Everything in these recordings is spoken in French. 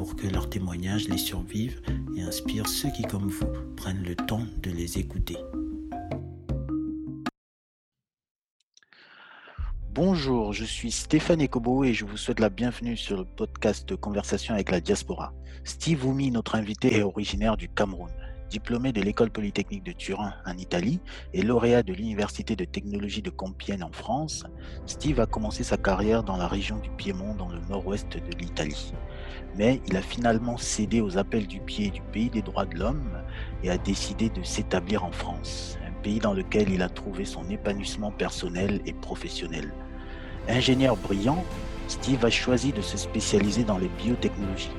pour que leurs témoignages les survivent et inspirent ceux qui, comme vous, prennent le temps de les écouter. Bonjour, je suis Stéphane Ekobo et je vous souhaite la bienvenue sur le podcast de Conversation avec la diaspora. Steve Oumi, notre invité, est originaire du Cameroun. Diplômé de l'école polytechnique de Turin en Italie et lauréat de l'université de technologie de Compiègne en France, Steve a commencé sa carrière dans la région du Piémont dans le nord-ouest de l'Italie. Mais il a finalement cédé aux appels du pied du pays des droits de l'homme et a décidé de s'établir en France, un pays dans lequel il a trouvé son épanouissement personnel et professionnel. Ingénieur brillant, Steve a choisi de se spécialiser dans les biotechnologies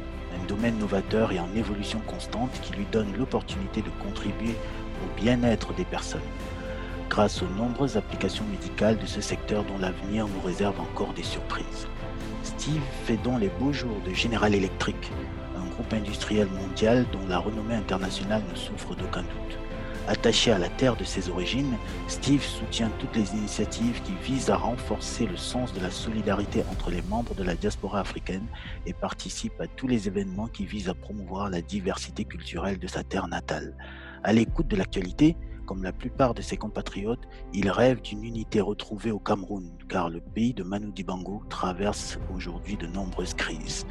domaine novateur et en évolution constante qui lui donne l'opportunité de contribuer au bien-être des personnes, grâce aux nombreuses applications médicales de ce secteur dont l'avenir nous réserve encore des surprises. Steve fait donc les beaux jours de General Electric, un groupe industriel mondial dont la renommée internationale ne souffre d'aucun doute. Attaché à la terre de ses origines, Steve soutient toutes les initiatives qui visent à renforcer le sens de la solidarité entre les membres de la diaspora africaine et participe à tous les événements qui visent à promouvoir la diversité culturelle de sa terre natale. À l'écoute de l'actualité, comme la plupart de ses compatriotes, il rêve d'une unité retrouvée au Cameroun, car le pays de Manu Dibango traverse aujourd'hui de nombreuses crises.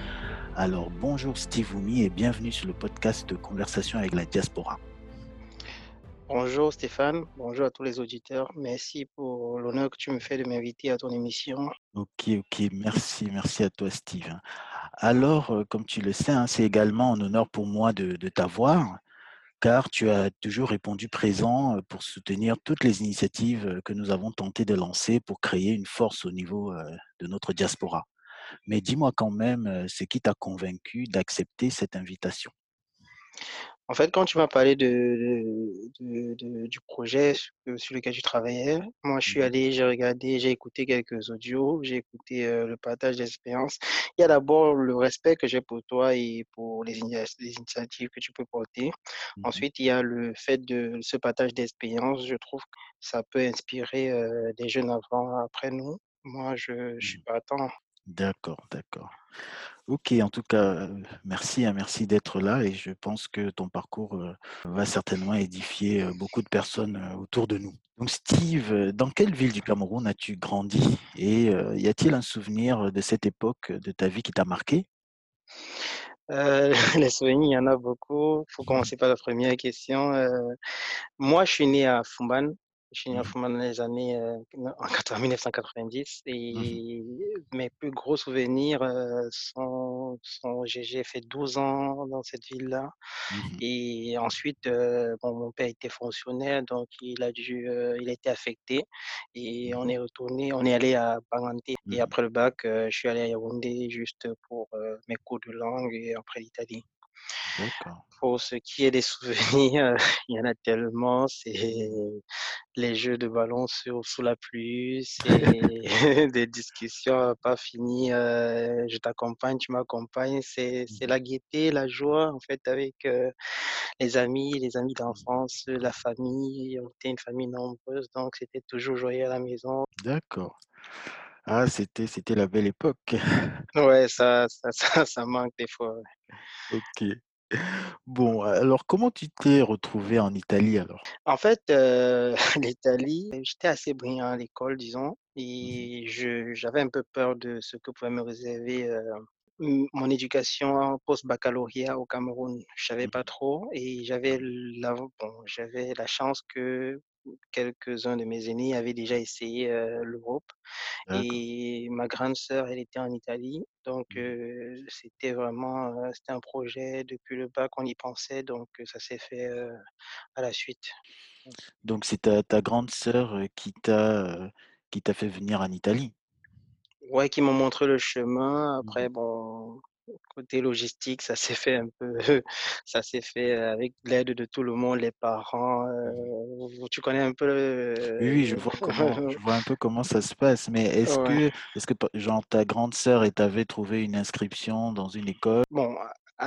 Alors bonjour Steve Oumi et bienvenue sur le podcast de Conversation avec la diaspora. Bonjour Stéphane, bonjour à tous les auditeurs. Merci pour l'honneur que tu me fais de m'inviter à ton émission. Ok, ok, merci, merci à toi Steve. Alors, euh, comme tu le sais, hein, c'est également un honneur pour moi de, t'avoir, car tu as toujours répondu présent euh, pour soutenir toutes les initiatives euh, que nous avons tenté de lancer pour créer une force au niveau de notre diaspora. Mais dis-moi quand même ce qui t'a convaincu d'accepter cette invitation? En fait, quand tu m'as parlé de, du projet sur, lequel tu travaillais, moi, je suis mmh allé, j'ai regardé, j'ai écouté quelques audios, j'ai écouté le partage d'expérience. Il y a d'abord le respect que j'ai pour toi et pour les, les initiatives que tu peux porter. Mmh Ensuite, il y a le fait de ce partage d'expérience. Je trouve que ça peut inspirer des jeunes avant, après nous. Moi, je, je suis mmh. pas attend. D'accord, d'accord. Ok, en tout cas, merci, hein, merci d'être là et je pense que ton parcours va certainement édifier beaucoup de personnes autour de nous. Donc Steve, dans quelle ville du Cameroun as-tu grandi et y a-t-il un souvenir de cette époque de ta vie qui t'a marqué? Euh, les souvenirs, il y en a beaucoup. Il faut commencer par la première question. moi, je suis né à Fumban, je suis né Mmh. dans les années euh, en 1990 Mmh et mes plus gros souvenirs euh, sont, sont j'ai fait 12 ans dans cette ville-là Mmh et ensuite euh, bon, mon père était fonctionnaire donc il a dû il a été affecté et on Mmh est retourné on est allé à Banganté et Mmh. après le bac je suis allé à Yaoundé juste pour mes cours de langue et après l'Italie. Pour ce qui est des souvenirs, il y en a tellement. C'est les jeux de ballon sur, sous la pluie, c'est des discussions pas finies. euh, je t'accompagne, tu m'accompagnes. C'est, Mmh la gaieté, la joie, en fait, avec euh, les amis, les amis Mmh. d'enfance, la famille. On était une famille nombreuse, donc c'était toujours joyeux à la maison. D'accord. Ah, c'était c'était la belle époque. Ouais, ça, ça, ça, ça manque des fois. ouais. Ok. Bon, alors comment tu t'es retrouvé en Italie alors? En fait, heu, l'Italie, j'étais assez brillant à l'école, disons Mmh et je j'avais un peu peur de ce que pouvait me réserver, heu, m mon éducation post-baccalauréat au Cameroun. Je savais pas Mmh trop et j'avais la bon, j'avais la chance que quelques-uns de mes aînés avaient déjà essayé, l'Europe et ma grande sœur, elle était en Italie donc Mmh c'était vraiment, c'était un projet depuis le bac, on y pensait donc ça s'est fait, à la suite. Donc c'est ta ta grande sœur, qui t'a, qui t'a fait venir en Italie? Ouais, qui m'ont montré le chemin. Mmh Après, bon, côté logistique, ça s'est fait un peu ça s'est fait avec l'aide de tout le monde, les parents, Mmh heu, tu connais un peu Oui, oui, je vois comment je vois un peu comment ça se passe, mais est-ce ouais. que est-ce que genre ta grande sœur et tu avais trouvé une inscription dans une école? Bon,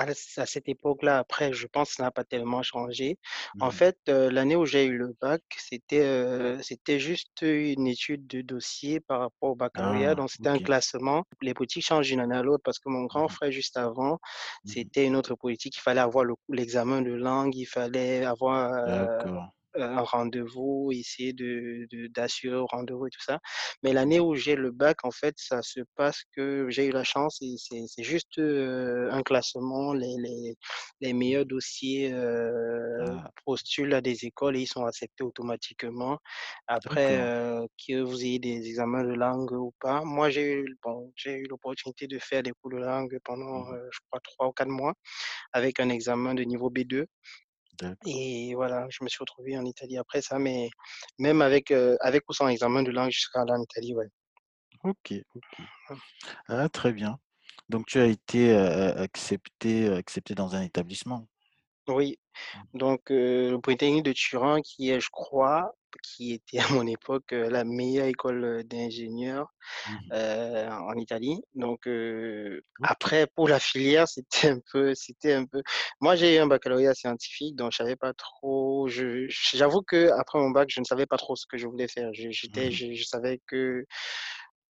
à cette époque-là, après, je pense que ça n'a pas tellement changé. En Mmh fait, heu, l'année où j'ai eu le bac, c'était, heu, c'était juste une étude de dossier par rapport au baccalauréat, Ah, donc c'était un classement. Les politiques changent d'une année à l'autre parce que mon grand Mmh frère, juste avant, Mmh c'était une autre politique. Il fallait avoir le l'examen de langue, il fallait avoir, heu D'accord. Un rendez-vous, essayer de de d'assurer au rendez-vous et tout ça. Mais l'année où j'ai le bac, en fait, ça se passe que j'ai eu la chance et c'est juste, heu, un classement, les les les meilleurs dossiers, heu, Ah, postulent à des écoles et ils sont acceptés automatiquement. Après, heu, que vous ayez des examens de langue ou pas. Moi, j'ai eu bon, j'ai eu l'opportunité de faire des cours de langue pendant, Mmh heu, je crois 3 ou 4 mois avec un examen de niveau B2. Et voilà, je me suis retrouvé en Italie après ça, mais même avec, heu, avec ou sans examen de langue, je serais allé en Italie, ouais. OK, OK. Ah, très bien. Donc tu as été, heu, accepté, accepté dans un établissement? Oui, Mmh. donc heu, le Polytechnique de Turin qui est, je crois, qui était à mon époque, la meilleure école, d'ingénieurs, heu, en Italie. Donc OK. après pour la filière, c'était un peu c'était un peu moi j'ai eu un baccalauréat scientifique, donc je savais pas trop je j'avoue qu'après mon bac, je ne savais pas trop ce que je voulais faire. Je j'étais Mmh je je savais que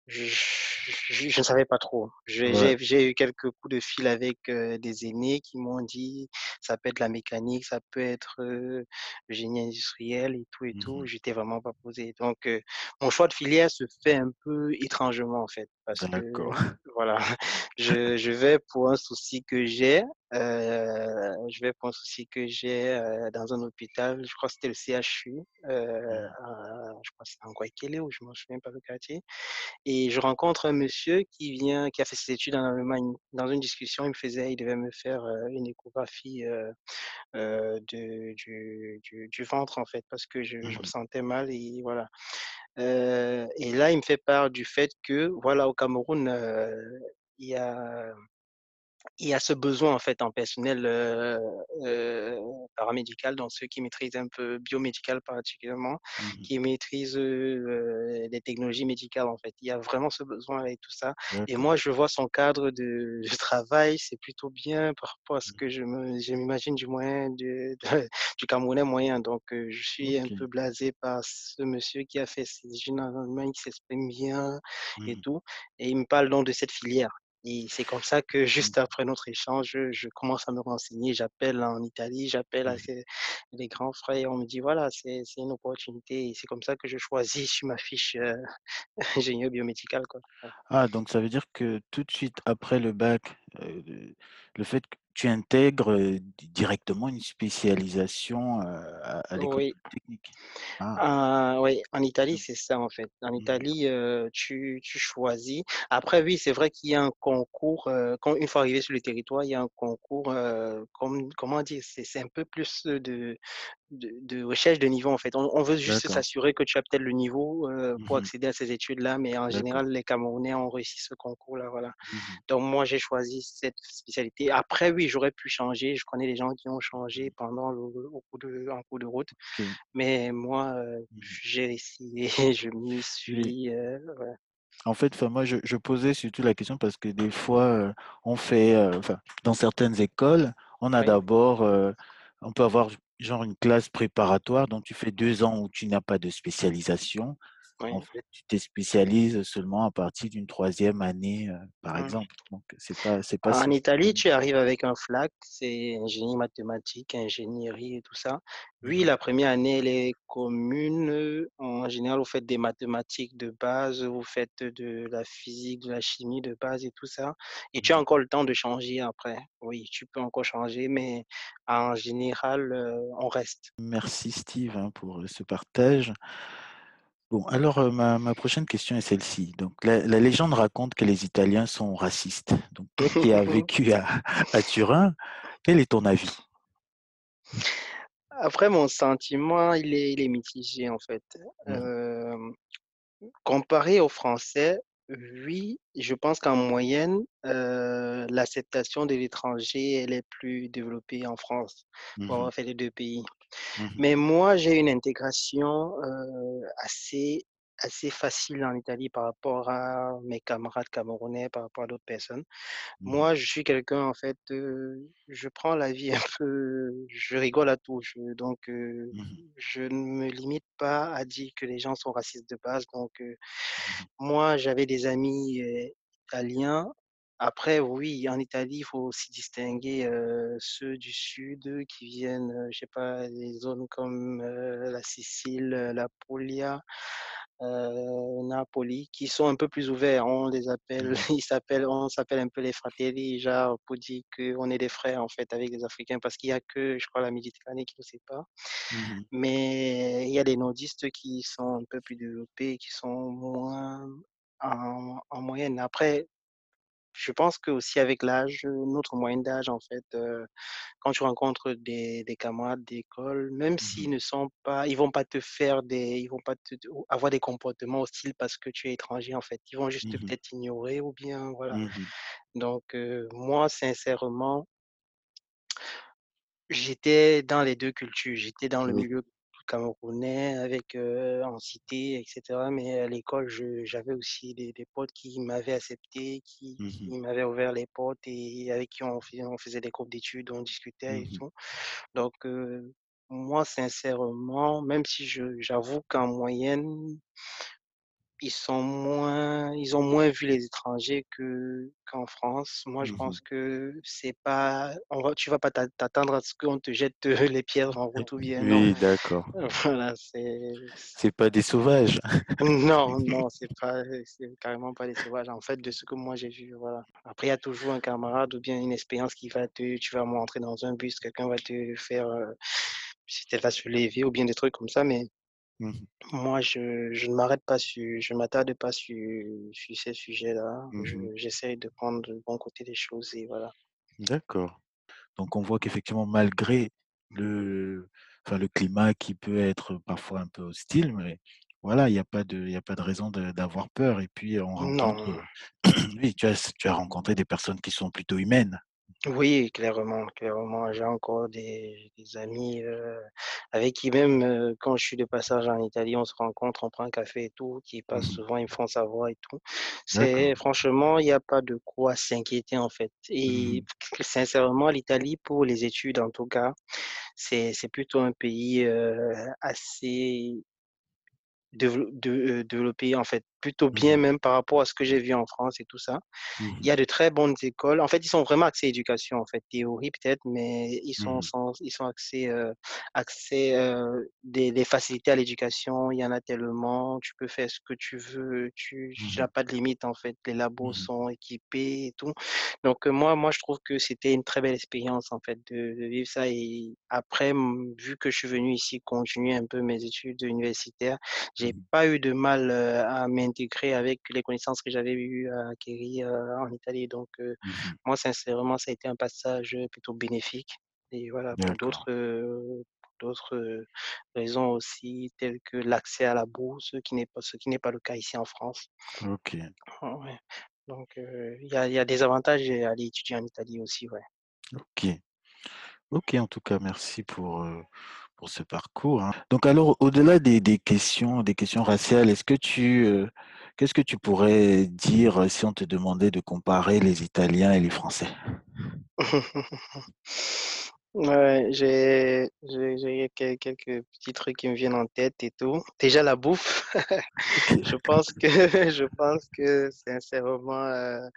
Je je je ne savais pas trop. J'ai Ouais. eu quelques coups de fil avec, heu, des aînés qui m'ont dit: «Ça peut être la mécanique, ça peut être, heu, le génie industriel et tout et tout». Mmh J'étais vraiment pas posé. Donc heu, mon choix de filière se fait un peu étrangement, en fait, parce que D'accord. voilà, je je vais pour un souci que j'ai, heu, je vais un souci que j'ai, heu, dans un hôpital, je crois que c'était le CHU, heu, Mmh. à je crois que c'est en Guayaquil ou je m'en souviens pas le quartier et je rencontre un monsieur qui vient qui a fait ses études en Allemagne. Dans une discussion, il me faisait il devait me faire, une échographie, de du du du ventre, en fait, parce que je je me Mmh sentais mal et voilà. Et là, il me fait part du fait que, voilà, au Cameroun, il y a il y a ce besoin en fait en personnel, heu heu, paramédical, donc ceux qui maîtrisent un peu biomédical particulièrement, Mmh qui maîtrisent, heu, les technologies médicales en fait. Il y a vraiment ce besoin et tout ça. Et moi je vois son cadre de de travail, c'est plutôt bien par rapport à ce Mmh. que je m'imagine du moyen de de du Camerounais moyen. Donc je suis un peu blasé par ce monsieur qui a fait ses études en Allemagne, qui s'exprime bien et Mmh. tout. Et il me parle donc de cette filière. Et c'est comme ça que Mmh. juste après notre échange, je commence à me renseigner. J'appelle en Italie, j'appelle à Mmh. les grands frères et on me dit: «Voilà, c'est une opportunité» et c'est comme ça que je choisis sur ma fiche, ingénieur biomédical, quoi. Ah donc ça veut dire que tout de suite après le bac, le le fait que tu intègres, directement une spécialisation, à à l'école Oui. polytechnique? Ah, Ah oui, en Italie, c'est ça en fait. En mmh, Italie, tu tu choisis. Après oui, c'est vrai qu'il y a un concours, quand une fois arrivé sur le territoire, il y a un concours, comme comment dire? C'est un peu plus, de de de recherche de niveau en fait. On on veut juste s'assurer que tu as peut-être le niveau, heu, pour Mmh accéder à ces études-là, mais en général, les Camerounais ont réussi ce concours-là, voilà. Mmh Donc moi, j'ai choisi cette spécialité. Après oui, j'aurais pu changer. Je connais des gens qui ont Mmh. changé pendant le au cours de en cours de route. Mais moi, heu, Mmh j'ai essayé, je Oui. suis, ouais. En fait, enfin moi je je posais surtout la question parce que des fois, heu, on fait, enfin dans certaines écoles, on a Oui, d'abord, on peut avoir genre une classe préparatoire, donc tu fais 2 ans où tu n'as pas de spécialisation. En fait, tu te spécialises seulement à partir d'une troisième année, heu, par Mmh. exemple. Donc c'est pas c'est pas En Italie, tu arrives avec un FLAC, c'est ingénie mathématique, ingénierie et tout ça. Oui, mmh la première année, elle est commune, en général, vous faites des mathématiques de base, vous faites de la physique, de la chimie de base et tout ça et tu as Mmh encore le temps de changer après. Oui, tu peux encore changer, mais en général, heu, on reste. Merci Steve, hein, pour, heu, ce partage. Bon alors, heu, ma ma prochaine question est celle-ci. Donc la la légende raconte que les Italiens sont racistes. Donc toi qui as vécu à à Turin, quel est ton avis? Après mon sentiment, il est il est mitigé en fait. Mmh mh. Hem, comparé aux Français, Oui, je pense qu'en moyenne, heu, l'acceptation de l'étranger, elle est plus développée en France, Mmh pour mh. avoir fait les 2 pays. Mmh mh. Mais moi, j'ai une intégration, heu, assez assez facile en Italie par rapport à mes camarades camerounais, par rapport à d'autres personnes. Mmh mh. Moi, je suis quelqu'un en fait, heu, je prends la vie un peu je rigole à tout, je donc Mmh mh. je ne me limite pas à dire que les gens sont racistes de base donc Mmh mh. moi, j'avais des amis, italiens. Après oui, en Italie, il faut aussi distinguer, ceux du sud qui viennent, heu, je sais pas, des zones comme, la Sicile, l'Apulia, heu, Napoli, qui sont un peu plus ouverts. On les appelle Mmh mh. ils s'appellent on s'appelle un peu les fratelli, genre pour dire qu'on est des frères en fait avec les Africains parce qu'il y a que, je crois, la Méditerranée qui nous sépare. Mmh mh. Mais il y a des nordistes qui sont un peu plus développés, qui sont moins en en moyenne. Après, je pense qu'aussi avec l'âge, notre moyenne d'âge en fait, heu, quand tu rencontres des des camarades d'école, même Mmh s'ils ne sont pas ils vont pas te faire des ils vont pas te avoir des comportements hostiles parce que tu es étranger en fait. Ils vont juste Mmh mh. peut-être t'ignorer ou bien voilà. Mmh mh. Donc heu, moi sincèrement J'étais dans les 2 cultures. J'étais dans le milieu camerounais avec, en cité et cetera, mais à l'école, je j'avais aussi des des potes qui m'avaient accepté, qui Mmh qui m'avaient ouvert les portes et avec qui on on faisait des groupes d'études, on discutait Mmh et tout. Donc moi sincèrement, même si je j'avoue qu'en moyenne ils sont moins ils ont moins vu les étrangers que qu'en France. Moi, je Mmh mh. pense que c'est pas on va tu vas pas t'a t'attendre à ce qu'on te jette, heu, les pierres en route ou bien. Oui, d'accord. Voilà, c'est C'est pas des sauvages. non, non, c'est pas c'est carrément pas des sauvages, en fait, de ce que moi j'ai vu, voilà. Après, il y a toujours un camarade ou bien une expérience qui va te tu vas rentrer dans un bus, quelqu'un va te faire, si tu va se lever ou bien des trucs comme ça, mais Mmh mh. moi, je je ne m'arrête pas sur je m'attarde pas sur sur ces sujets-là. Mmh Je mh. j'essaye de prendre le bon côté des choses et voilà. D'accord. Donc on voit qu'effectivement malgré le enfin le climat qui peut être parfois un peu hostile, mais voilà, il y a pas de il a pas de raison d'avoir peur et puis on rencontre, Non. oui, tu as tu as rencontré des personnes qui sont plutôt humaines. Oui, clairement, clairement. J'ai encore des des amis, heu, avec qui même, heu, quand je suis de passage en Italie, on se rencontre, on prend un café et tout, qui Mmh passent mh. souvent, ils me font savoir et tout. C'est franchement, il y a pas de quoi s'inquiéter, en fait Mmh et sincèrement, l'Italie, pour les études en tout cas, c'est c'est plutôt un pays, heu, assez heu, développé en fait, plutôt Mmh bien même par rapport à ce que j'ai vu en France et tout ça. Mmh Il y a de très bonnes écoles. En fait, ils sont vraiment axés éducation, en fait, théorie peut-être, mais ils Mmh sont mh. sans ils sont axés, axés, heu, des des facilités à l'éducation, il y en a tellement, tu peux faire ce que tu veux, tu Mmh tu mh. as pas de limite, en fait. Les labos Mmh sont équipés et tout. Donc heu, moi moi, je trouve que c'était une très belle expérience, en fait, de de vivre ça et après, mmh, vu que je suis venu ici continuer un peu mes études universitaires, Mmh j'ai pas eu de mal, heu, à m'intégrer avec les connaissances que j'avais eu à acquérir, heu, en Italie donc heu, Mmh mh. moi sincèrement ça a été un passage, plutôt bénéfique et voilà pour d'autres, d'autres, raisons aussi telles que l'accès à la bourse qui n'est pas ce qui n'est pas le cas ici en France. OK. Ouais, donc il y a y a des avantages à aller étudier en Italie aussi, ouais. OK. OK, en tout cas, merci pour, pour ce parcours, hein. Donc alors, au-delà des des questions des questions raciales, est-ce que tu, heu, qu'est-ce que tu pourrais dire, heu, si on te demandait de comparer les Italiens et les Français? Ouais, j'ai j'ai j'ai quel quelques petits trucs qui me viennent en tête et tout. Déjà la bouffe, je pense que je pense que sincèrement, heu,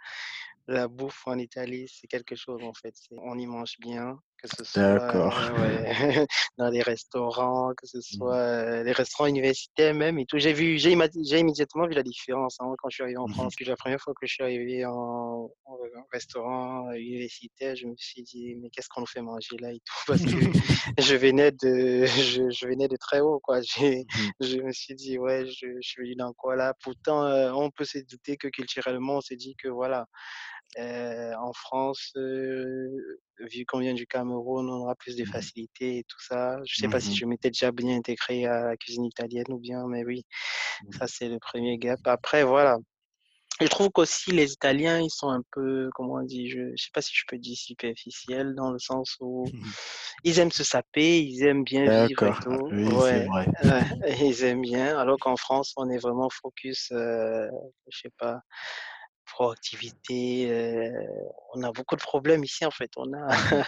la bouffe en Italie, c'est quelque chose en fait. On y mange bien, que ce soit, ouais, dans les restaurants, que ce Mmh. soit, heu, les restaurants universitaires même et tout. J'ai vu j'ai immédiatement vu la différence, hein, quand je suis arrivé en Mmh mh. France. Puis la première fois que je suis arrivé en en restaurant universitaire, je me suis dit: «Mais qu'est-ce qu'on nous fait manger là et tout?» parce que je venais de je je venais de très haut quoi. Mmh mh. je me suis dit: «Ouais, je je suis venu dans quoi là?» pourtant, heu, on peut se douter que culturellement, on se dit que voilà, Heu, en France, heu, vu qu'on vient du Cameroun, on aura plus de Mmh mh. facilité et tout ça. Je sais pas Mmh si mh. je m'étais déjà bien intégré à la cuisine italienne ou bien, mais oui, Mmh ça c'est le premier gap. Après voilà, Je trouve qu'aussi les Italiens, ils sont un peu, comment on dit, je ne sais pas si je peux dire superficiels, dans le sens où ils aiment se saper, ils aiment bien vivre et tout. oui, c'est Ouais, vrai. ouais, ils aiment bien. Alors qu'en France, on est vraiment focus, euh, je sais pas, proactivité. euh, on a beaucoup de problèmes ici, en fait. On a. Ouais,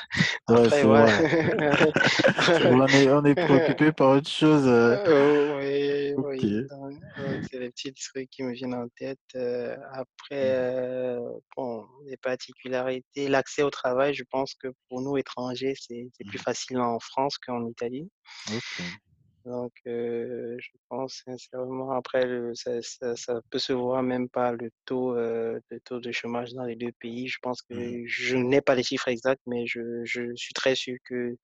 après, On est, on est préoccupé par autre chose. euh. Euh, oui, Ok. oui. C'est les petits trucs qui me viennent en tête. Euh, après, bon, les particularités, l'accès au travail, je pense que pour nous étrangers, c'est plus Mhm. facile en France qu'en Italie. Donc, euh, je pense sincèrement, après, le- ça, ça, ça peut se voir même par le taux, euh, le taux de chômage dans les deux pays. Je pense que Mhm. je n'ai pas les chiffres exacts, mais je, je suis très sûr que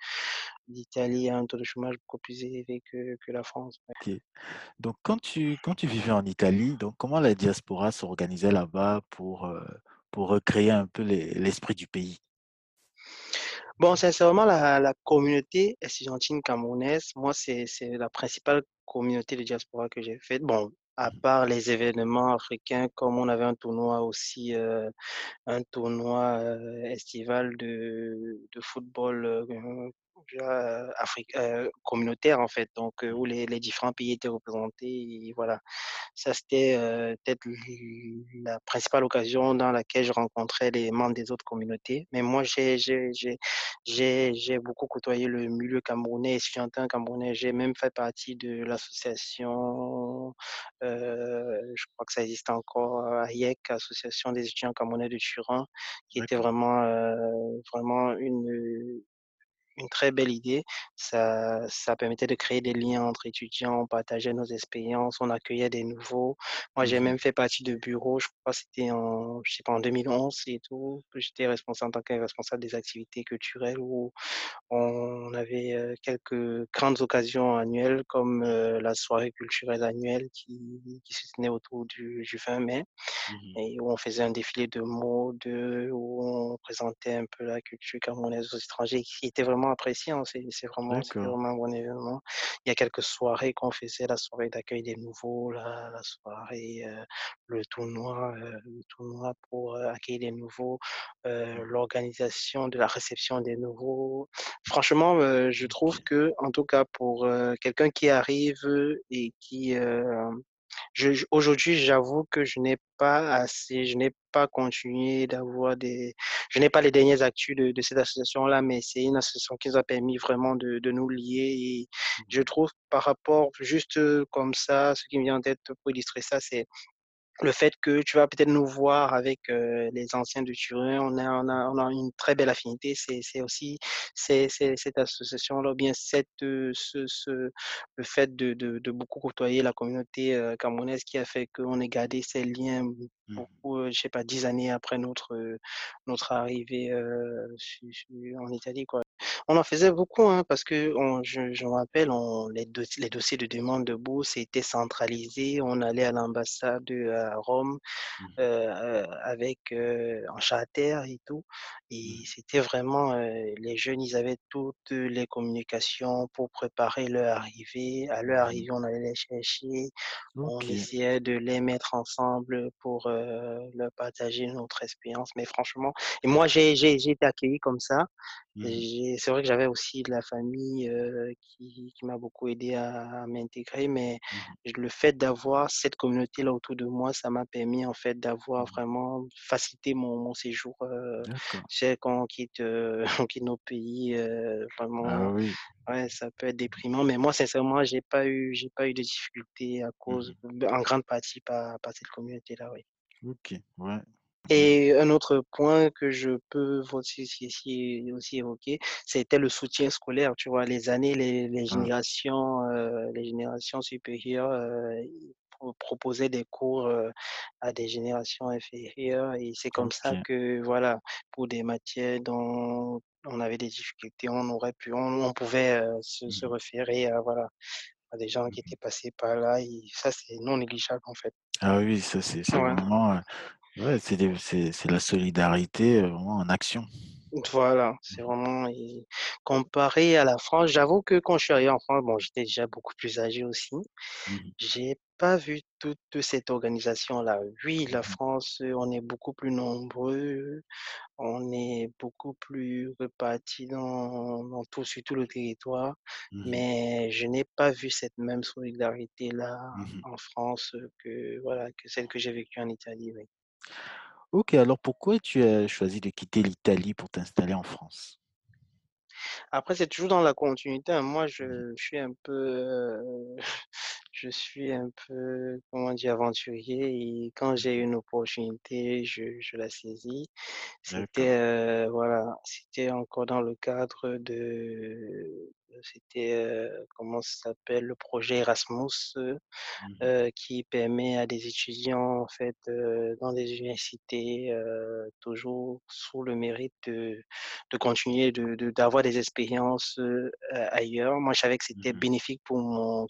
l'Italie a un taux de chômage beaucoup plus élevé que, que la France. Ok. Donc, quand tu, quand tu vivais en Italie, donc comment la diaspora s'organisait là-bas pour, euh, pour recréer un peu les- l'esprit du pays? Bon, sincèrement, la, la communauté estudiantine camerounaise, moi, c'est, la principale communauté de diaspora que j'ai faite. Bon, à Mhm. part les événements africains, comme on avait un tournoi aussi, euh, un tournoi euh, estival de, de football euh, euh, afric- euh, communautaire, en fait, donc euh, où les, les différents pays étaient représentés. Et voilà. Ça, c'était euh, peut-être la principale occasion dans laquelle je rencontrais les membres des autres communautés. Mais moi, j'ai, j'ai, beaucoup côtoyé le milieu camerounais, estudiantin camerounais. J'ai même fait partie de l'association, euh, je crois que ça existe encore, AIEC, Association des étudiants camerounais de Turin, qui était vraiment, euh, vraiment une, une très belle idée. Ça, ça permettait de créer des liens entre étudiants, on partageait nos expériences, on accueillait des nouveaux. Moi, j'ai Mhm. même fait partie de bureau, je crois que c'était en, je sais pas, en 2011 et tout, que j'étais responsable en tant que responsable des activités culturelles où on avait quelques grandes occasions annuelles comme la soirée culturelle annuelle qui, qui se tenait autour du, du 20 mai Mhm. et où on faisait un défilé de mode, où on présentait un peu la culture camerounaise aux étrangers, qui était vraiment apprécié. hein. C'est vraiment, vraiment un bon événement. Il y a quelques soirées qu'on faisait, la soirée d'accueil des nouveaux, la, la soirée, euh, le tournoi, euh, le tournoi pour euh, accueillir les nouveaux, Mhm. l'organisation de la réception des nouveaux. Franchement, je trouve que, en tout cas, pour quelqu'un qui arrive et qui aujourd'hui, j'avoue que je n'ai pas assez, je n'ai pas continué d'avoir des, je n'ai pas les dernières actus de, de cette association-là, mais c'est une association qui nous a permis vraiment de, de nous lier. Et je Mhm. trouve par rapport, juste euh, comme ça, ce qui me vient en tête pour illustrer ça, c'est le fait que tu vas peut-être nous voir avec euh, les anciens de Turin, on a, on a, on a une très belle affinité. C'est, aussi c'est, cette association-là, ou bien cette, euh, ce, ce, le fait de, de, de beaucoup côtoyer la communauté euh, camerounaise qui a fait qu'on ait gardé ces liens Mhm. beaucoup, euh, je sais pas, dix années après notre, notre arrivée su- su- en Italie, quoi. On en faisait beaucoup, hein, parce que on, je, je me rappelle, on, les, dossi- les dossiers de demande de bourse étaient centralisés. On allait à l'ambassade à Rome euh, avec euh, en charter et tout. Et Mhm. c'était vraiment, les jeunes, ils avaient toutes les communications pour préparer leur arrivée. À leur Mhm. arrivée, on allait les chercher. On essayait de les mettre ensemble pour leur partager notre expérience. Mais franchement, et moi, j'ai été accueilli comme ça. J'ai- C'est vrai que j'avais aussi de la famille euh, qui, qui m'a beaucoup aidé à, à m'intégrer, mais Mhm. le fait d'avoir cette communauté-là autour de moi, ça m'a permis en fait d'avoir Mhm. vraiment facilité mon, mon séjour. Euh, c'est quand on quitte, euh, on quitte nos pays, Ah vraiment, oui. ouais, ça peut être déprimant. Mais moi, sincèrement, j'ai pas eu, j'ai pas eu de difficultés à cause, en grande partie par, par cette communauté-là, oui. Ok. Ouais. Et un autre point que je peux aussi, aussi, évoquer, c'était le soutien scolaire. Tu vois, les années, les, les Ah, générations, euh, les générations supérieures euh, proposaient des cours euh, à des générations inférieures. Et c'est comme ça que, voilà, pour des matières dont on avait des difficultés, on aurait pu, on, on pouvait se, se Mhm. référer à, voilà, à des gens qui Mhm. étaient passés par là. Et ça, c'est non négligeable, en fait. Ah oui, ça c'est Ouais. vraiment, ouais, c'est des- c'est c'est la solidarité euh, vraiment en action. Voilà, c'est vraiment. Comparé à la France, j'avoue que quand je suis arrivé en France, bon, j'étais déjà beaucoup plus âgé aussi. Mmh mh. J'ai pas vu toute cette organisation-là. Oui, Mmh la mh. France, heu, on est beaucoup plus nombreux, on est beaucoup plus répartis dans dans tout sur tout le territoire, Mmh mh. mais je n'ai pas vu cette même solidarité-là Mmh mh. en France, heu, que voilà, que celle que j'ai vécue en Italie, oui. OK, alors pourquoi tu as choisi de quitter l'Italie pour t'installer en France? Après, c'est toujours dans la continuité, hein. Moi, je je suis un peu, heu, je suis un peu, comment dire? Aventurier et quand j'ai une opportunité, je je la saisis. D'accord. C'était, heu, voilà, c'était encore dans le cadre de c'était, heu, comment ça s'appelle? Le projet Erasmus, heu Mmh qui permet à des étudiants, en fait, dans des universités, toujours sous le mérite de de continuer de de d'avoir des expériences, ailleurs. Moi, je savais que Mmh c'était bénéfique pour mon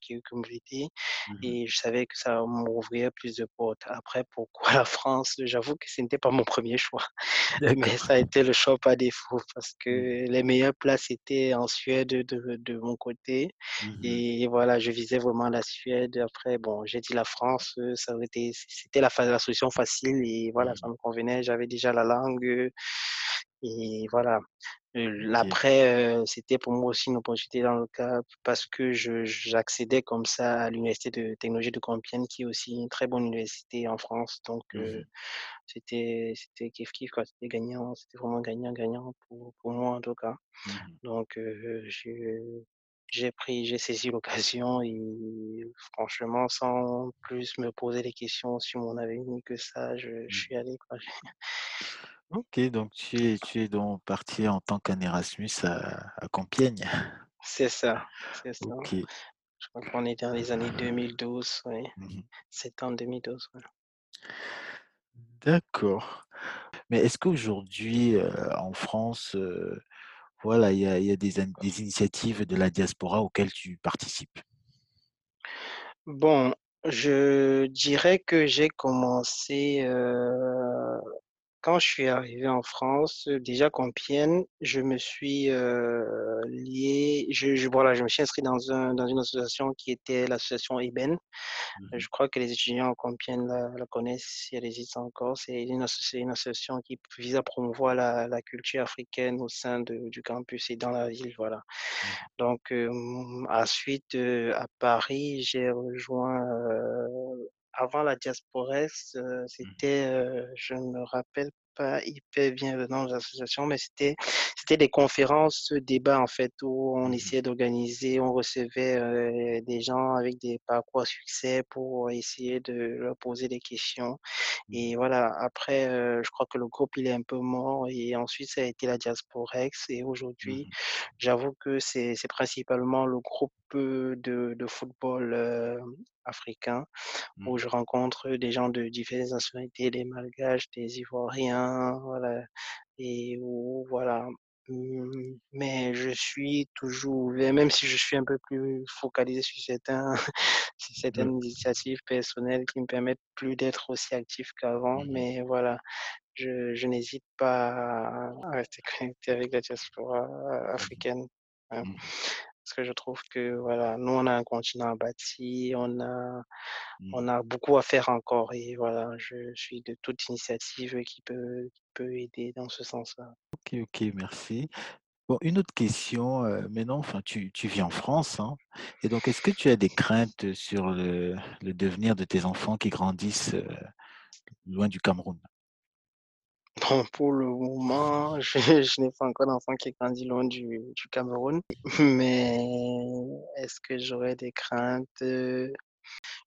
Mmh mh. et je savais que ça m'ouvrirait plus de portes. Après, pourquoi la France? J'avoue que ce n'était pas mon premier choix, mais ça a été le choix par défaut parce que Mmh. les meilleures places étaient en Suède de de mon côté Mmh mh. et voilà, je visais vraiment la Suède. Après, bon, j'ai dit la France, heu, ça été c'était la la solution facile et voilà, ça Mmh. me convenait. J'avais déjà la langue, heu et voilà. Heu, OK. après, heu, c'était pour moi aussi une opportunité dans le cadre parce que je j'accédais comme ça à l'université de technologie de Compiègne qui est aussi une très bonne université en France donc mh. c'était c'était kiff kiff quoi, c'était gagnant, c'était vraiment gagnant-gagnant pour pour moi en tout cas. Mmh mh. Donc j'ai j'ai pris j'ai saisi l'occasion et franchement sans plus me poser des questions sur mon avenir que ça, je je Mmh. suis allé quoi. OK, donc tu es tu es donc parti en tant qu'un Erasmus à à Compiègne? C'est ça, c'est ça. Je crois qu'on est dans les années 2012, oui. Mh. C'était en 2012, ouais. D'accord. Mais est-ce qu'aujourd'hui, heu, en France, heu, voilà, il y a il y a des des initiatives de la diaspora auxquelles tu participes? Bon, je dirais que j'ai commencé, heu, quand je suis arrivé en France, heu, déjà Compiègne, je me suis, heu, lié je je voilà, je me suis inscrit dans un dans une association qui était l'association EBEN. Mmh Je mh. crois que les étudiants à Compiègne la la connaissent si elle existe encore. C'est une association qui vise à promouvoir la la culture africaine au sein de du campus et dans la ville, voilà. Mmh. Donc, hem, ensuite, à Paris, j'ai rejoint, avant la Diasporès, heu, Mmh. c'était, heu, je ne me rappelle pas hyper bien le nom de l'association, mais c'était c'était des conférences, débats, en fait, où on Mmh mh. essayait d'organiser, on recevait, heu, des gens avec des parcours à succès pour essayer de leur poser des questions Mmh. et voilà. Après, je crois que le groupe, il est un peu mort et ensuite ça a été la Diasporex et aujourd'hui. J'avoue que c'est c'est principalement le groupe, heu, de de football, heu, africain où Mmh. je rencontre des gens de diverses nationalités, des Malgaches, des Ivoiriens, voilà et où voilà, mmh, mais je suis toujours ouvert, même si je suis un peu plus focalisé sur certains sur certaines initiatives personnelles qui me permettent plus d'être aussi actif qu'avant, mmh mh. mais voilà, je je n'hésite pas à rester connecté avec la diaspora Mmh africaine. Mmh Parce que je trouve que voilà, nous on a un continent à bâtir, on a on Mmh a beaucoup à faire encore et voilà, je suis de toute initiative qui peut qui peut aider dans ce sens-là. OK, OK, merci. Bon, une autre question, heu, maintenant, enfin, tu tu vis en France, hein, et donc est-ce que tu as des craintes sur le le devenir de tes enfants qui grandissent, heu, loin du Cameroun? Bon, pour le moment, je n'ai pas encore d'enfant qui grandit loin du Cameroun, mais est-ce que j'aurais des craintes?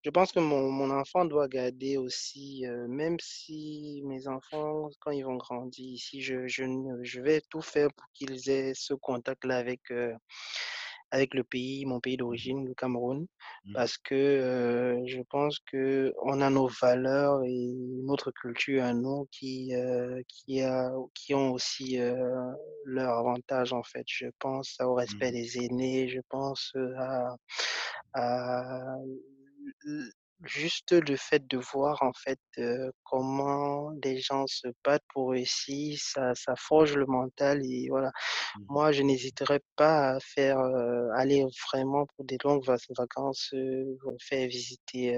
Je pense que mon enfant doit garder aussi, heu, même si mes enfants, quand ils vont grandir ici, je vais tout faire pour qu'ils aient ce contact-là avec, heu, avec le pays, mon pays d'origine, le Cameroun. Mmh Parce que, je pense qu'on a nos valeurs et notre culture à nous qui, qui a qui ont aussi, heu, leurs avantages, en fait. Je pense au respect Mmh des aînés, je pense, à juste le fait de voir en fait, heu, comment les gens se battent pour réussir, ça ça forge le mental et voilà. Mmh mh. Moi, je n'hésiterais pas à faire, heu, aller vraiment pour des longues vac vacances, heu, faire visiter,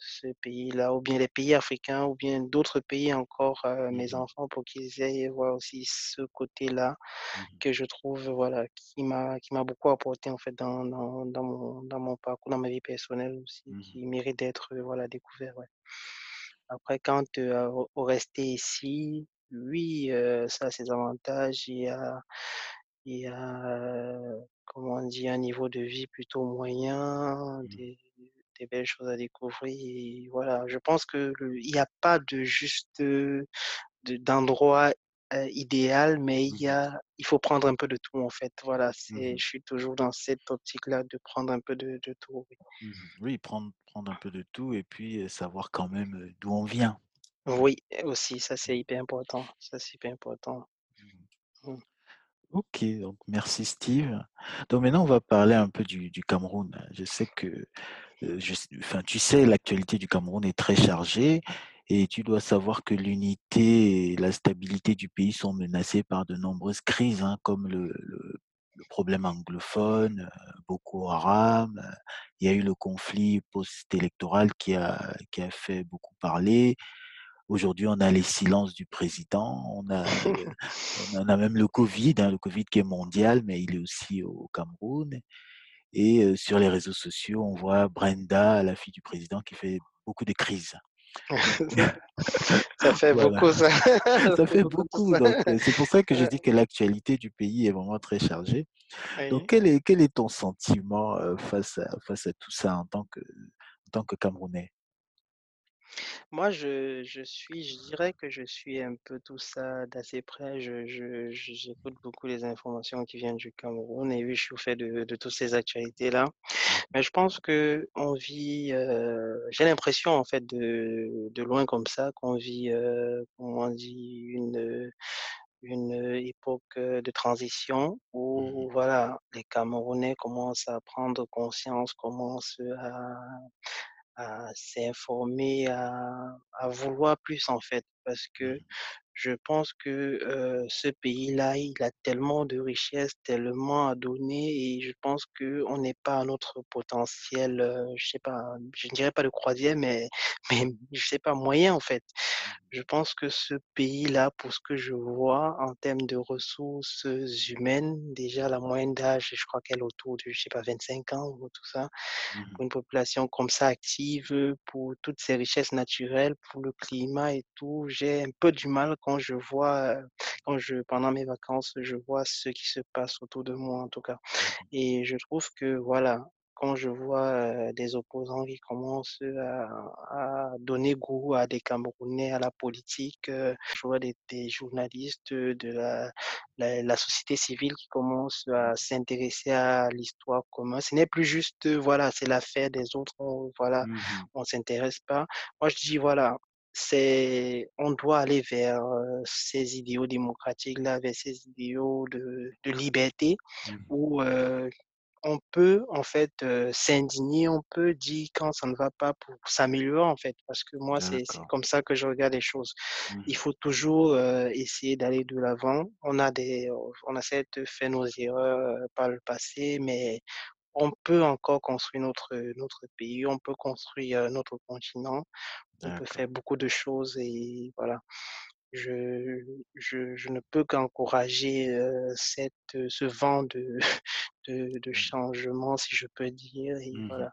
ce pays-là ou bien les pays africains ou bien d'autres pays encore Mmh mes enfants pour qu'ils aillent voir aussi ce côté-là Mmh mh. que je trouve, voilà, qui m'a qui m'a beaucoup apporté en fait dans dans dans mon dans mon parcours, dans ma vie personnelle aussi, Mmh qui mérite d'être, heu, voilà, découvert, ouais. Après à au rester ici, oui, ça a ses avantages. Il y a il y a, comment on dit? Un niveau de vie plutôt moyen, Mmh. des des belles choses à découvrir et voilà. Je pense que le il y a pas de juste, d'endroit, heu, idéal, mais il Mmh y mh. a il faut prendre un peu de tout en fait. Voilà, Mmh c'est mh. je suis toujours dans cette optique-là de prendre un peu de de tout, oui. Mmh. Oui, prendre prendre un peu de tout et puis, savoir quand même, d'où on vient. Oui, aussi, ça c'est Mmh. hyper important, ça c'est hyper important. Mmh. Mmh. OK, donc merci Steve. Donc maintenant on va parler un peu du du Cameroun. Je sais que, je enfin tu sais l'actualité du Cameroun est très chargée et tu dois savoir que l'unité et la stabilité du pays sont menacées par de nombreuses crises, hein, comme le le le problème anglophone, heu, Boko Haram, heu, il y a eu le conflit post-électoral qui a qui a fait beaucoup parler. Aujourd'hui, on a les silences du président, on a on a même le covid, hein, le covid qui est mondial, mais il est aussi au Cameroun et heu, sur les réseaux sociaux, on voit Brenda, la fille du président, qui fait beaucoup de crises. Ça fait voilà, beaucoup ça, ça fait beaucoup heu, c'est pour ça que je dis que l'actualité du pays est vraiment très chargée. Donc quel est quel est ton sentiment, heu, face à face à tout ça en tant que en tant que Camerounais? Moi, je je suis je dirais que je suis un peu tout ça d'assez près. Je je je j'écoute beaucoup les informations qui viennent du Cameroun et oui, je suis au fait de de toutes ces actualités-là. Mais je pense qu'on vit, heu, j'ai l'impression en fait de de loin comme ça qu'on vit, heu, comment on dit? Une, une, époque, heu, de transition Mmh mh. où voilà, les Camerounais commencent à prendre conscience, commencent à à s'informer, à à vouloir plus en fait. Parce Mmh que. Je pense que, ce pays-là, il a tellement de richesses, tellement à donner et je pense qu'on n'est pas à notre potentiel, heu, je sais pas, je ne dirais pas de croisière, mais mais je sais pas, moyen en fait. Je pense que ce pays-là, pour ce que je vois en termes de ressources humaines, déjà la moyenne d'âge, je crois qu'elle est autour de, je sais pas, 25 ans ou tout ça. Mmh mh. Pour une population comme ça active, pour toutes ces richesses naturelles, pour le climat et tout, j'ai un peu du mal quand je vois, quand je pendant mes vacances, je vois ce qui se passe autour de moi en tout cas. Et je trouve que voilà, quand je vois, des opposants qui commencent, à à donner goût à des Camerounais à la politique, je vois des des journalistes, de la la la société civile qui commence Mmh. à s'intéresser à l'histoire commune. Ce n'est plus juste, voilà, c'est l'affaire des autres, on voilà, Mmh mh. on s'intéresse pas. Moi, je dis voilà, c'est on doit aller vers, ces idéaux démocratiques-là, vers ces idéaux de de liberté Mmh mh. où, on peut en fait, heu, s'indigner, on peut dire quand ça ne va pas pour s'améliorer en fait. Parce que moi, c'est comme ça que je regarde les choses. Mmh Il faut toujours, heu, essayer d'aller de l'avant. On a des on a certes fait nos erreurs, heu, par le passé, mais on peut encore construire notre, notre pays, on peut construire, notre continent, on peut faire beaucoup de choses et voilà. Je je je ne peux qu'encourager, cette ce vent de de de Mmh. changement, si je peux dire et Mmh mh. voilà.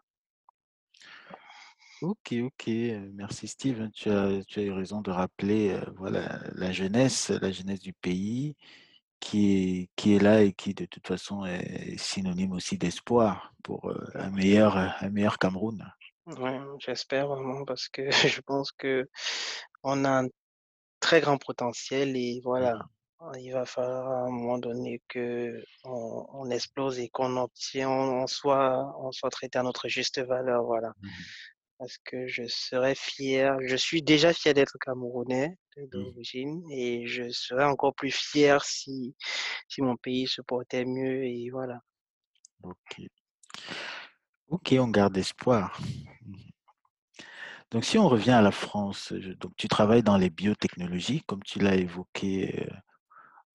OK, OK, merci Steve, hein. Tu as tu as eu raison de rappeler, voilà, la jeunesse la jeunesse du pays qui est qui est là et qui de toute façon est synonyme aussi d'espoir pour, un meilleur, un meilleur Cameroun. Ouais, j'espère vraiment parce que je pense qu'on a un très grand potentiel et Mmh voilà, mh. il va falloir à un moment donné qu'on on explose et qu'on obtient on soit on soit traité à notre juste valeur, voilà. Mmh mh. Parce que je serais fier je suis déjà fier d'être camerounais Mmh. d'origine et je serais encore plus fier si si mon pays se portait mieux et voilà. OK. OK, on garde espoir. Mmh. Donc si on revient à la France, donc tu travailles dans les biotechnologies comme tu l'as évoqué,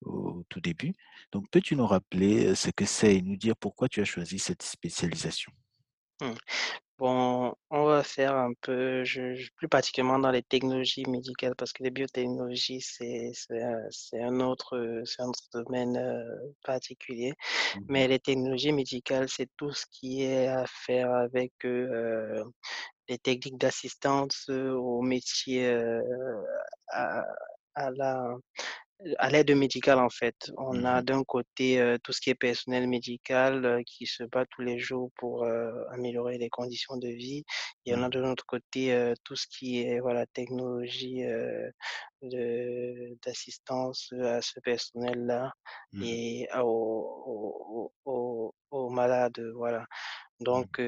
au tout début. Donc peux-tu nous rappeler, ce que c'est et nous dire pourquoi tu as choisi cette spécialisation? Bon, on va faire un peu je je plus particulièrement dans les technologies médicales parce que les biotechnologies, c'est c'est un c'est un autre, heu, c'est un autre domaine, heu, particulier. Mmh mh. Mais les technologies médicales, c'est tout ce qui est à faire avec, heu, les techniques d'assistance, heu, au métier, à à la à l'aide médicale, en fait, on Mmh a d'un côté, tout ce qui est personnel médical, qui se bat tous les jours pour, améliorer les conditions de vie. Et on a Mmh de l'autre côté, tout ce qui est, voilà, technologie, d'assistance, à ce personnel-là Mmh et aux aux aux aux malades, voilà. Donc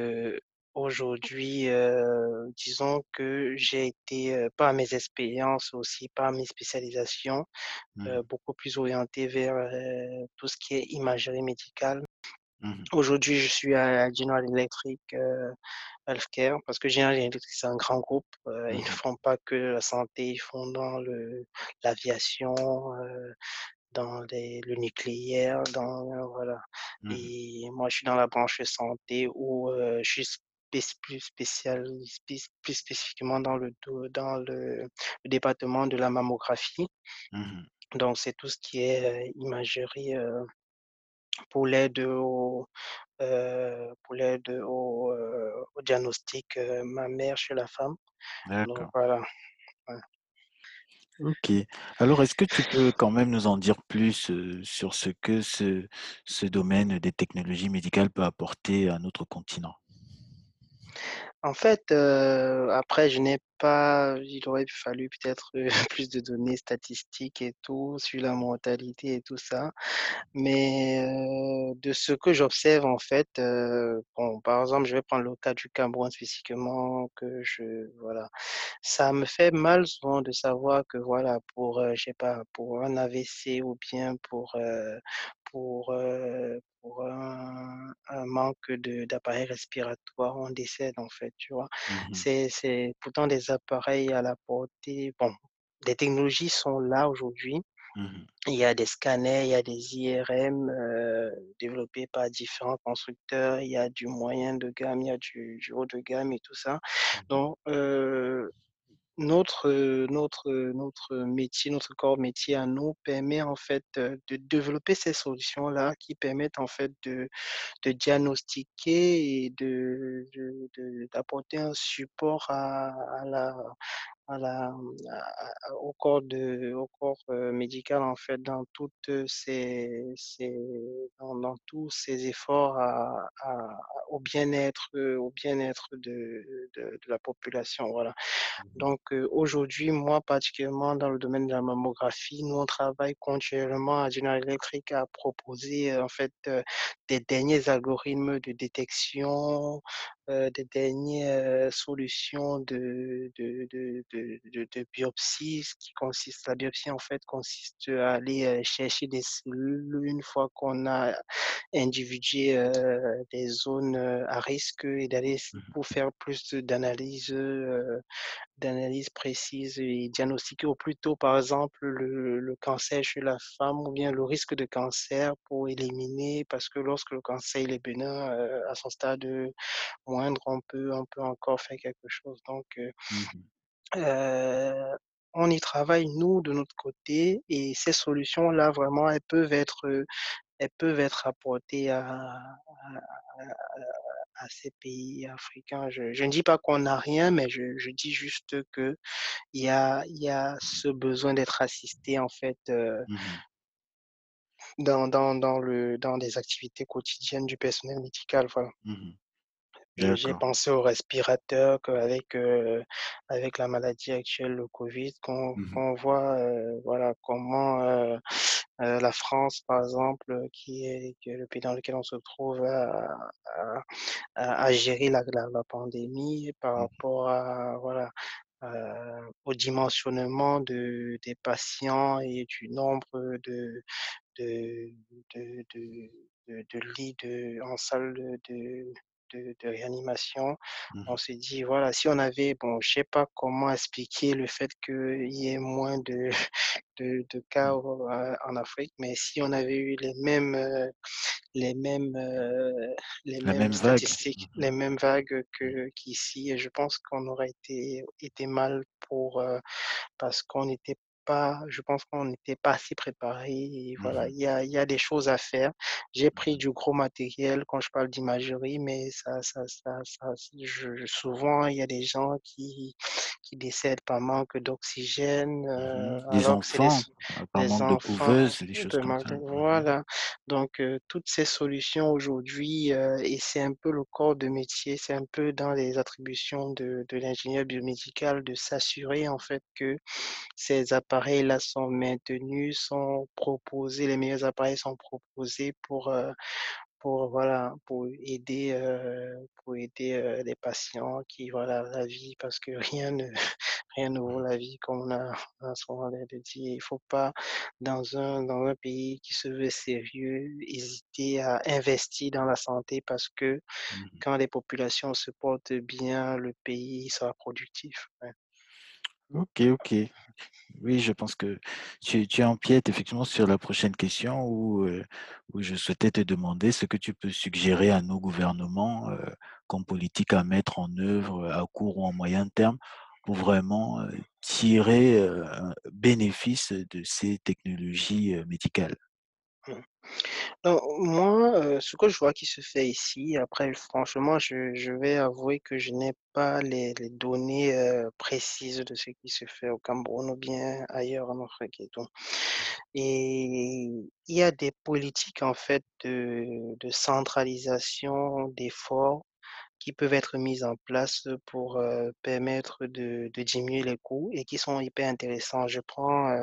aujourd'hui, heu, disons que j'ai été, heu, par mes expériences aussi, par mes spécialisations, Mmh. heu, beaucoup plus orienté vers, heu, tout ce qui est imagerie médicale. Mmh Aujourd'hui, je suis à General Electric, Healthcare parce que General Electric, c'est un grand groupe, heu, ils ne Mmh font pas que la santé, ils font dans l'aviation, dans les le nucléaire, dans euh, voilà Mmh et moi, je suis dans la branche santé où, heu, je suis spéc plus spécial spéc plus spécifiquement dans le dans le le département de la mammographie. Mmh Donc c'est tout ce qui est, heu, imagerie, heu, pour l'aide au, pour l'aide au, diagnostic, mammaire chez la femme. Donc voilà. OK. Alors est-ce que tu peux quand même nous en dire plus, sur ce que ce ce domaine des technologies médicales peut apporter à notre continent? En fait, après je n'ai pas il aurait fallu peut-être, plus de données statistiques et tout sur la mortalité et tout ça. Mais, de ce que j'observe en fait, bon par exemple je vais prendre le cas du Cameroun spécifiquement que je voilà. Ça me fait mal souvent de savoir que voilà pour, je sais pas, pour un AVC ou bien pour, pour, heu, pour un un manque de d'appareil respiratoire, on décède en fait, tu vois? Mh. C'est pourtant des appareils à la portée bon, les technologies sont là aujourd'hui. Mmh Il y a des scanners, il y a des IRM, heu, développés par différents constructeurs, il y a du moyen de gamme, il y a du du haut de gamme et tout ça. Mmh Donc, heu notre, notre, notre métier, notre corps métier à nous permet en fait, de développer ces solutions-là qui permettent en fait de de diagnostiquer et de de d'apporter un support à à la à la, à au corps de au corps, heu, médical en fait dans toutes, ces ces dans dans tous ces efforts à à au bien-être, heu, au bien-être de de de la population, voilà. Mmh Donc, heu, aujourd'hui, moi particulièrement dans le domaine de la mammographie, nous on travaille continuellement à General Electric à proposer, en fait, heu, des derniers algorithmes de détection, des dernières, heu, solutions de de de de de biopsie. Ce qui consiste la biopsie en fait consiste à aller, heu, chercher des cellules une fois qu'on a individué, des zones, à risque et d'aller Mmh pour faire plus d'analyses, d'analyse précise et diagnostiquer au plus tôt, par exemple, le le cancer chez la femme ou bien le risque de cancer pour éliminer parce que lorsque le cancer il est bénin, heu, à son stade, heu, moindre, on peut on peut encore faire quelque chose. Donc heu Mmh on y travaille nous de notre côté et ces solutions-là vraiment elles peuvent être, elles peuvent être apportées à à à ces pays africains. Je je ne dis pas qu'on n'a rien, mais je je dis juste que il y a y a ce besoin d'être assisté en fait, heu, Mmh dans dans dans le dans les activités quotidiennes du personnel médical, voilà. Mmh j'ai pensé au respirateur qu'avec, heu, avec la maladie actuelle, le covid, qu'on Mmh qu'on voit, heu, voilà comment, heu heu, la France par exemple, heu, qui est le pays dans lequel on se trouve a géré la la la pandémie par Mmh rapport à voilà, heu, au dimensionnement de des patients et du nombre de de de de de de lits de en salle de de de réanimation. Mmh On s'est dit, voilà, si on avait bon, je sais pas comment expliquer le fait qu'il y ait moins de de de cas Mmh. en Afrique, mais si on avait eu les mêmes, heu, les mêmes, heu, les mêmes même statistiques, Mmh les mêmes vagues qu'ici, je pense qu'on aurait été été mal pour, heu parce qu'on n'était pas je pense qu'on n'était pas assez préparés et Mmh voilà, il y a y a des choses à faire. J'ai Mmh pris du gros matériel quand je parle d'imagerie, mais ça ça ça ça je souvent, il y a des gens qui qui décèdent par manque d'oxygène, Mmh mh. heu, Des alors que c'est des enfants, s heu, par manque de enfants couveuse, des choses de comme ça. de Mmh mh. voilà, donc toutes ces solutions aujourd'hui, et c'est un peu le corps de métier, c'est un peu dans les attributions de de l'ingénieur biomédical de s'assurer en fait que ces appareils-là sont maintenus, sont proposés, les meilleurs appareils sont proposés pour, pour voilà, pour aider, heu, pour aider, heu, les patients qui voilà, la vie parce que rien ne rien ne vaut la vie comme on a on a souvent de dire. Il faut pas dans un dans un pays qui se veut sérieux, hésiter à investir dans la santé parce que Mmh mh. quand les populations se portent bien, le pays sera productif, ouais. OK, OK. Oui, je pense que tu empiètes effectivement sur la prochaine question où, heu, où je souhaitais te demander ce que tu peux suggérer à nos gouvernements, heu, comme politique à mettre en œuvre à court ou en moyen terme pour vraiment, heu, tirer, un bénéfice de ces technologies, médicales? Mmh. Donc moi, heu, ce que je vois qui se fait ici, après franchement, je vais avouer que je n'ai pas les données, heu, précises de ce qui se fait au Cameroun ou bien ailleurs en Afrique et tout et il y a des politiques en fait de centralisation d'efforts qui peuvent être mises en place pour, permettre de de diminuer les coûts et qui sont hyper intéressants. Je prends,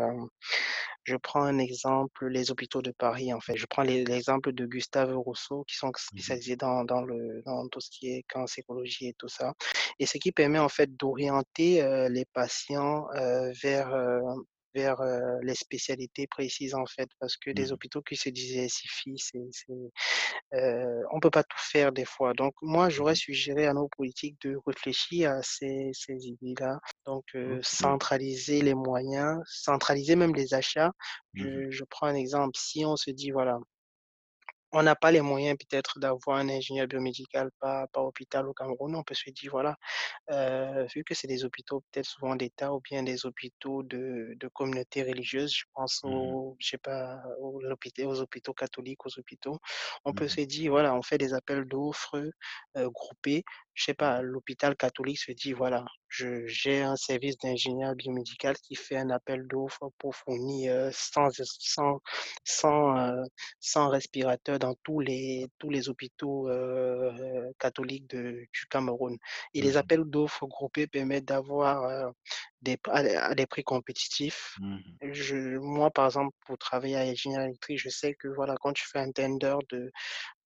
je prends un exemple, les hôpitaux de Paris, en fait. Je prends l'e l'exemple de Gustave Roussy qui sont Mmh spécialisés dans dans le dans tout ce qui est cancérologie et tout ça et ce qui permet en fait d'orienter, les patients, vers, vers, heu, les spécialités précises, en fait. Parce que Mmh des mh. hôpitaux qui se diversifient, c'est c'est, heu, on peut pas tout faire des fois. Donc moi, Mmh j'aurais suggéré à nos politiques de réfléchir à ces ces idées-là, donc OK. centraliser les moyens, centraliser même les achats. Mmh. Je je prends un exemple, si on se dit voilà on n'a pas les moyens peut-être d'avoir un ingénieur biomédical par par hôpital au Cameroun, on peut se dire voilà, heu, vu que c'est des hôpitaux peut-être souvent d'État ou bien des hôpitaux de de communautés religieuses, je pense Mmh mh. aux je sais pas, aux hôpitaux aux hôpitaux catholiques, aux hôpitaux. On Mmh peut mh. se dire voilà, on fait des appels d'offres, heu, groupés. Je sais Mmh pas, l'hôpital catholique se dit voilà, je j'ai un service d'ingénieur biomédical qui fait un appel d'offres pour fournir, heu, 100 s 100 100, heu, 100 respirateurs dans tous les tous les hôpitaux, heu, catholiques de du Cameroun et Mmh les mh. appels d'offres groupés permettent d'avoir, des à à des prix compétitifs. Mmh. Je moi, par exemple, pour travailler à ingénieur électrique, je sais que voilà, quand tu fais un tender de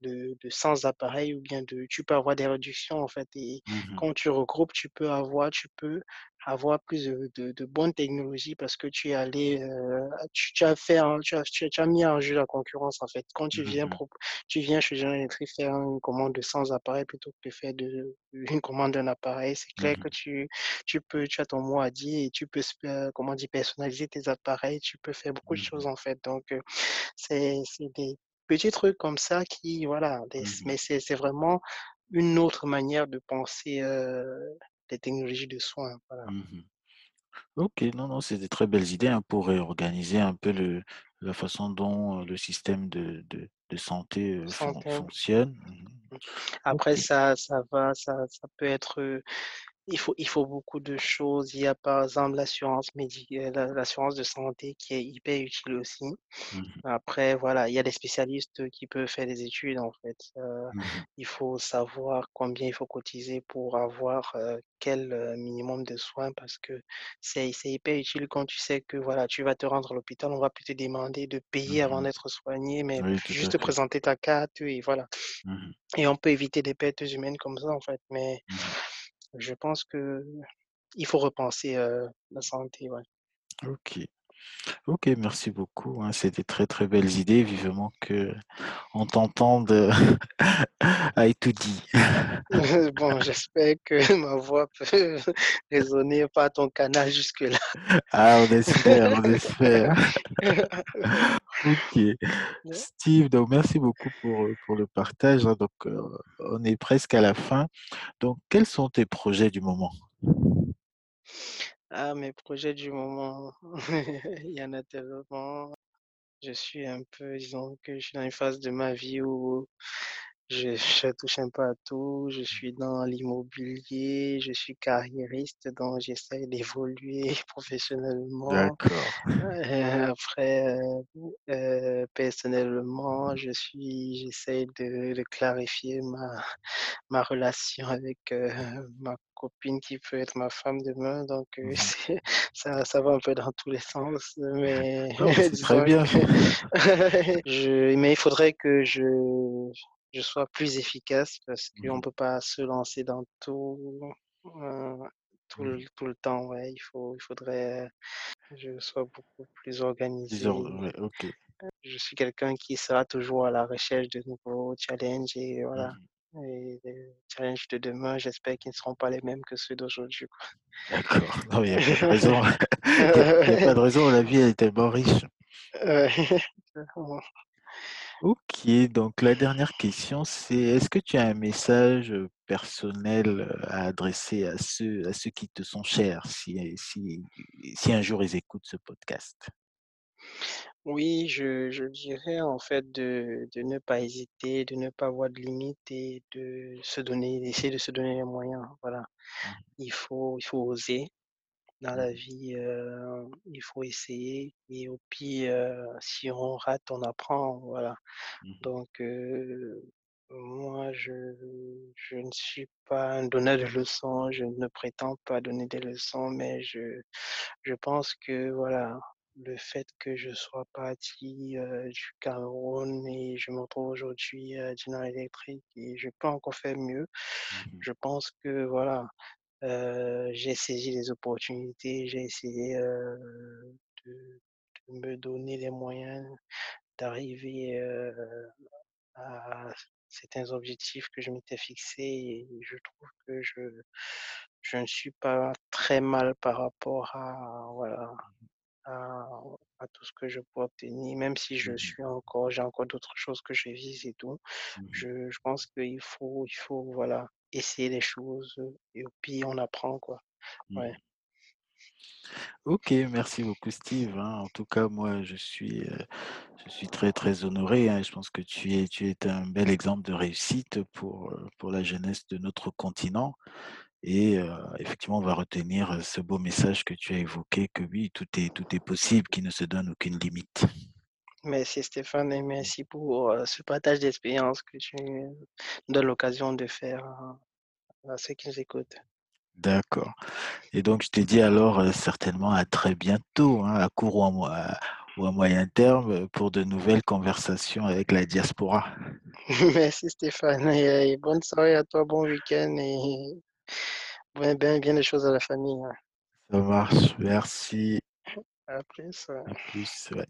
de de 100 appareils ou bien de tu peux avoir des réductions en fait et Mmh mh. quand tu regroupes, tu peux avoir tu peux avoir plus de de de bonnes technologies parce que tu es allé, heu, tu tu as fait un tu as tu as tu as mis en jeu la concurrence en fait. Quand tu Mmh viens mh. prop tu viens chez General Electric faire une commande de 100 appareils plutôt que de faire de une commande d'un appareil, c'est Mmh clair que mh. tu tu peux tu as ton mot à dire et tu peux heu, comment dire? Personnaliser tes appareils, tu peux faire beaucoup de Mmh choses en fait donc heu, c'est c'est des petits trucs comme ça qui voilà, des Mmh mh. mais c'est c'est vraiment une autre manière de penser, heu, les technologies de soins, voilà. Mmh mh. OK, non, non, c'est des très belles idées, hein, pour réorganiser un peu le la façon dont, le système de de de santé, fon Santé, fonctionne. Mmh mh. Après ça ça va, ça ça peut être, il faut il faut beaucoup de choses. Il y a par exemple l'assurance médi heu, la l'assurance de santé qui est hyper utile aussi. Mmh mh. Après voilà, il y a des spécialistes qui peuvent faire des études en fait, heu, Mmh mh. il faut savoir combien il faut cotiser pour avoir, heu, quel, heu, minimum de soins parce que c'est hyper utile quand tu sais que voilà, tu vas te rendre à l'hôpital, on va plus te demander de payer Mmh avant mh. d'être soigné, mais Oui, juste fait. présenter ta carte et voilà Mmh et on peut éviter des pertes humaines comme ça en fait, mais Mmh. Je pense qu'il faut repenser, la santé. OK. OK, merci beaucoup, hein, c'est des très, très belles idées. Vivement qu'on on t'entende à dit. bon, j'espère que ma voix peut résonner par ton canal jusque-là. Ah, on espère, on espère. ok. Steve, donc merci beaucoup pour, pour le partage. Hein. Donc, euh, on est presque à la fin. Donc, quels sont tes projets du moment? Ah, mes projets du moment, il y en a tellement. Je suis un peu, disons que je suis dans une phase de ma vie où je, je touche un peu à tout. Je suis dans l'immobilier, je suis carriériste, donc j'essaie d'évoluer professionnellement. D'accord. Euh, après, euh, euh, personnellement, je suis, j'essaie de, de clarifier ma, ma relation avec euh, ma copine qui peut être ma femme demain. Donc, euh, c'est- ça, ça va un peu dans tous les sens. Mais Non, très bien. que je, mais il faudrait que je, je sois plus efficace parce qu'on Mhm. ne peut pas se lancer dans tout, euh, tout, le, Mhm. tout le temps. Ouais. Il faut, il faudrait que je sois beaucoup plus organisé. ouais. Je suis quelqu'un qui sera toujours à la recherche de nouveaux challenges et voilà. Mhm. Et les challenges de demain, j'espère qu'ils ne seront pas les mêmes que ceux d'aujourd'hui. D'accord. Non, il n'y a pas de raison. Il n'y a, a pas de raison. La vie elle est tellement riche. Ouais. Ok, donc la dernière question, c'est est-ce que tu as un message personnel à adresser à ceux, à ceux qui te sont chers, si, si, si un jour ils écoutent ce podcast? Oui, je, je dirais en fait de, de ne pas hésiter, de ne pas avoir de limites et de se donner, d'essayer de se donner les moyens. Voilà. Mhm, Il faut, il faut oser dans la vie, euh, il faut essayer et au pire, euh, si on rate, on apprend. Voilà. mhm, Donc, euh, moi, je, je ne suis pas un donneur de leçons, je ne prétends pas donner des leçons, mais je, je pense que voilà, le fait que je sois parti euh, du Cameroun et je me retrouve aujourd'hui à General Electric et je peux encore faire mieux, mhm, je pense que voilà, euh, j'ai saisi les opportunités, j'ai essayé euh, de, de me donner les moyens d'arriver euh, à certains objectifs que je m'étais fixés et je trouve que je, je ne suis pas très mal par rapport à, voilà, à, à tout ce que je peux obtenir, même si je mhm, suis encore, j'ai encore d'autres choses que je vise et tout. mhm, Je, je pense qu'il faut, il faut, voilà, essayer les choses et puis on apprend, quoi. Ouais. mhm. Ok, merci beaucoup Steve. hein. En tout cas, moi, je suis, euh, je suis très très honoré. hein. Je pense que tu es, tu es un bel exemple de réussite pour, pour la jeunesse de notre continent. Et euh, effectivement, on va retenir ce beau message que tu as évoqué, que oui, tout est, tout est possible, qu'il ne se donne aucune limite. Merci Stéphane et merci pour euh, ce partage d'expérience que tu nous donnes l'occasion de faire à, à ceux qui nous écoutent. D'accord. Et donc, je te dis alors euh, certainement à très bientôt, hein, à court ou à, mo- à- ou à moyen terme, pour de nouvelles conversations avec la diaspora. Merci Stéphane et, et bonne soirée à toi, bon week-end et bien, bien, bien des choses à la famille. hein. Ça marche. Merci. À plus. À plus. ouais.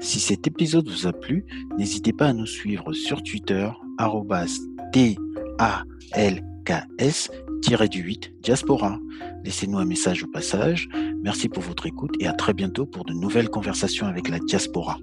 Si cet épisode vous a plu, n'hésitez pas à nous suivre sur Twitter, arrobas TALKS-8 diaspora. Laissez-nous un message au passage. Merci pour votre écoute et à très bientôt pour de nouvelles conversations avec la diaspora.